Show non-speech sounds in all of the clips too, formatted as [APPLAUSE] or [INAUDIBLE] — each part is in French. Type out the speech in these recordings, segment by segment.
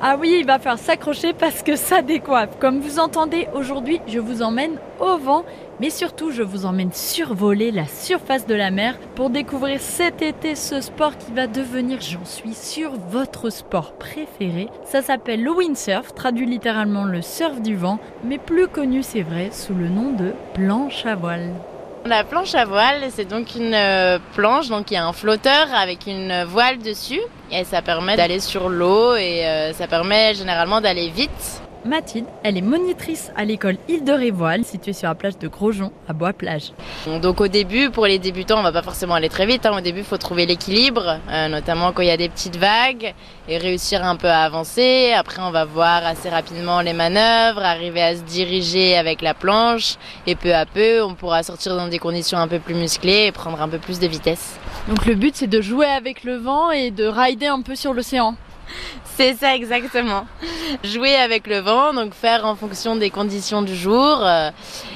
Ah oui, il va falloir s'accrocher parce que ça décoiffe. Comme vous entendez, aujourd'hui, je vous emmène au vent, mais surtout, je vous emmène survoler la surface de la mer pour découvrir cet été ce sport qui va devenir, j'en suis sûre, votre sport préféré. Ça s'appelle le windsurf, traduit littéralement le surf du vent, mais plus connu, c'est vrai, sous le nom de planche à voile. La planche à voile, c'est donc une euh, planche, donc il y a un flotteur avec une voile dessus et ça permet d'aller sur l'eau et euh, ça permet généralement d'aller vite. Mathilde, elle est monitrice à l'école Île de Révoile, située sur la plage de Grosjean, à Bois-Plage. Donc au début, pour les débutants, on va pas forcément aller très vite. Hein. Au début, il faut trouver l'équilibre, euh, notamment quand il y a des petites vagues, et réussir un peu à avancer. Après, on va voir assez rapidement les manœuvres, arriver à se diriger avec la planche, et peu à peu, on pourra sortir dans des conditions un peu plus musclées et prendre un peu plus de vitesse. Donc le but, c'est de jouer avec le vent et de rider un peu sur l'océan. [LAUGHS] C'est ça exactement. Jouer avec le vent, donc faire en fonction des conditions du jour. Euh,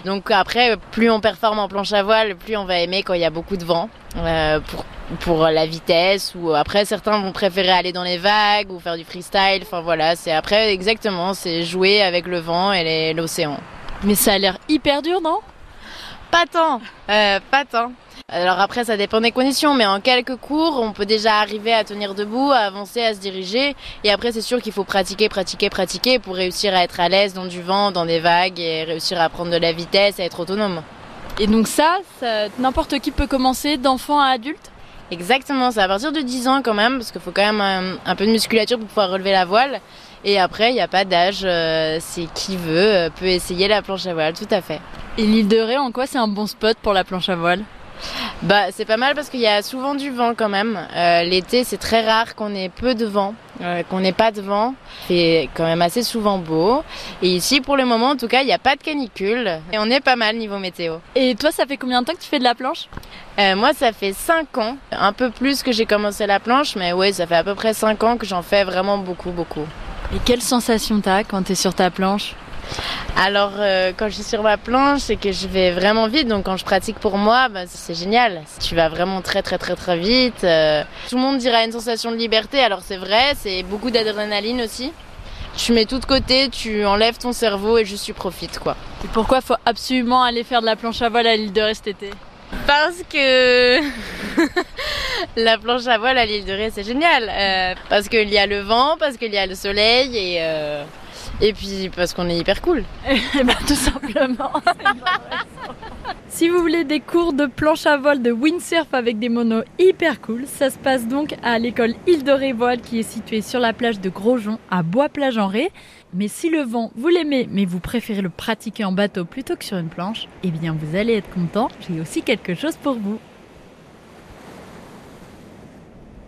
donc après, plus on performe en planche à voile, plus on va aimer quand il y a beaucoup de vent. Euh, pour, pour la vitesse ou après certains vont préférer aller dans les vagues ou faire du freestyle enfin voilà c'est après exactement c'est jouer avec le vent et l'océan mais ça a l'air hyper dur non? Pas tant euh, pas tant alors après, ça dépend des conditions, mais en quelques cours, on peut déjà arriver à tenir debout, à avancer, à se diriger. Et après, c'est sûr qu'il faut pratiquer, pratiquer, pratiquer pour réussir à être à l'aise dans du vent, dans des vagues et réussir à prendre de la vitesse, à être autonome. Et donc ça, n'importe qui peut commencer, d'enfant à adulte? Exactement, c'est à partir de 10 ans quand même, parce qu'il faut quand même un, un, peu de musculature pour pouvoir relever la voile. Et après, il n'y a pas d'âge, euh, c'est qui veut euh, peut essayer la planche à voile, tout à fait. Et l'île de Ré, en quoi c'est un bon spot pour la planche à voile? Bah, c'est pas mal parce qu'il y a souvent du vent quand même. Euh, l'été, c'est très rare qu'on ait peu de vent, euh, qu'on n'ait pas de vent. C'est quand même assez souvent beau. Et ici, pour le moment, en tout cas, il n'y a pas de canicule. Et on est pas mal niveau météo. Et toi, ça fait combien de temps que tu fais de la planche? Euh, Moi, ça fait 5 ans. Un peu plus que j'ai commencé la planche, mais oui, ça fait à peu près 5 ans que j'en fais vraiment beaucoup, beaucoup. Et quelle sensation t'as quand t'es sur ta planche? Alors euh, quand je suis sur ma planche, c'est que je vais vraiment vite. Donc quand je pratique pour moi, bah, c'est génial. Tu vas vraiment très très très très vite. Euh, tout le monde dira une sensation de liberté. Alors c'est vrai, c'est beaucoup d'adrénaline aussi. Tu mets tout de côté, tu enlèves ton cerveau et juste tu profites quoi. Et pourquoi faut absolument aller faire de la planche à voile à l'île de cet été? Parce que [LAUGHS] la planche à voile à l'île de Ré c'est génial. Euh, parce qu'il y a le vent, parce qu'il y a le soleil et et puis parce qu'on est hyper cool. Et [LAUGHS] eh ben tout simplement. [LAUGHS] si vous voulez des cours de planche à voile de windsurf avec des monos hyper cool, ça se passe donc à l'école Île de Révoile qui est située sur la plage de Grosjean à Bois-Plage-en-Ré. Mais si le vent, vous l'aimez, mais vous préférez le pratiquer en bateau plutôt que sur une planche, eh bien vous allez être content, j'ai aussi quelque chose pour vous.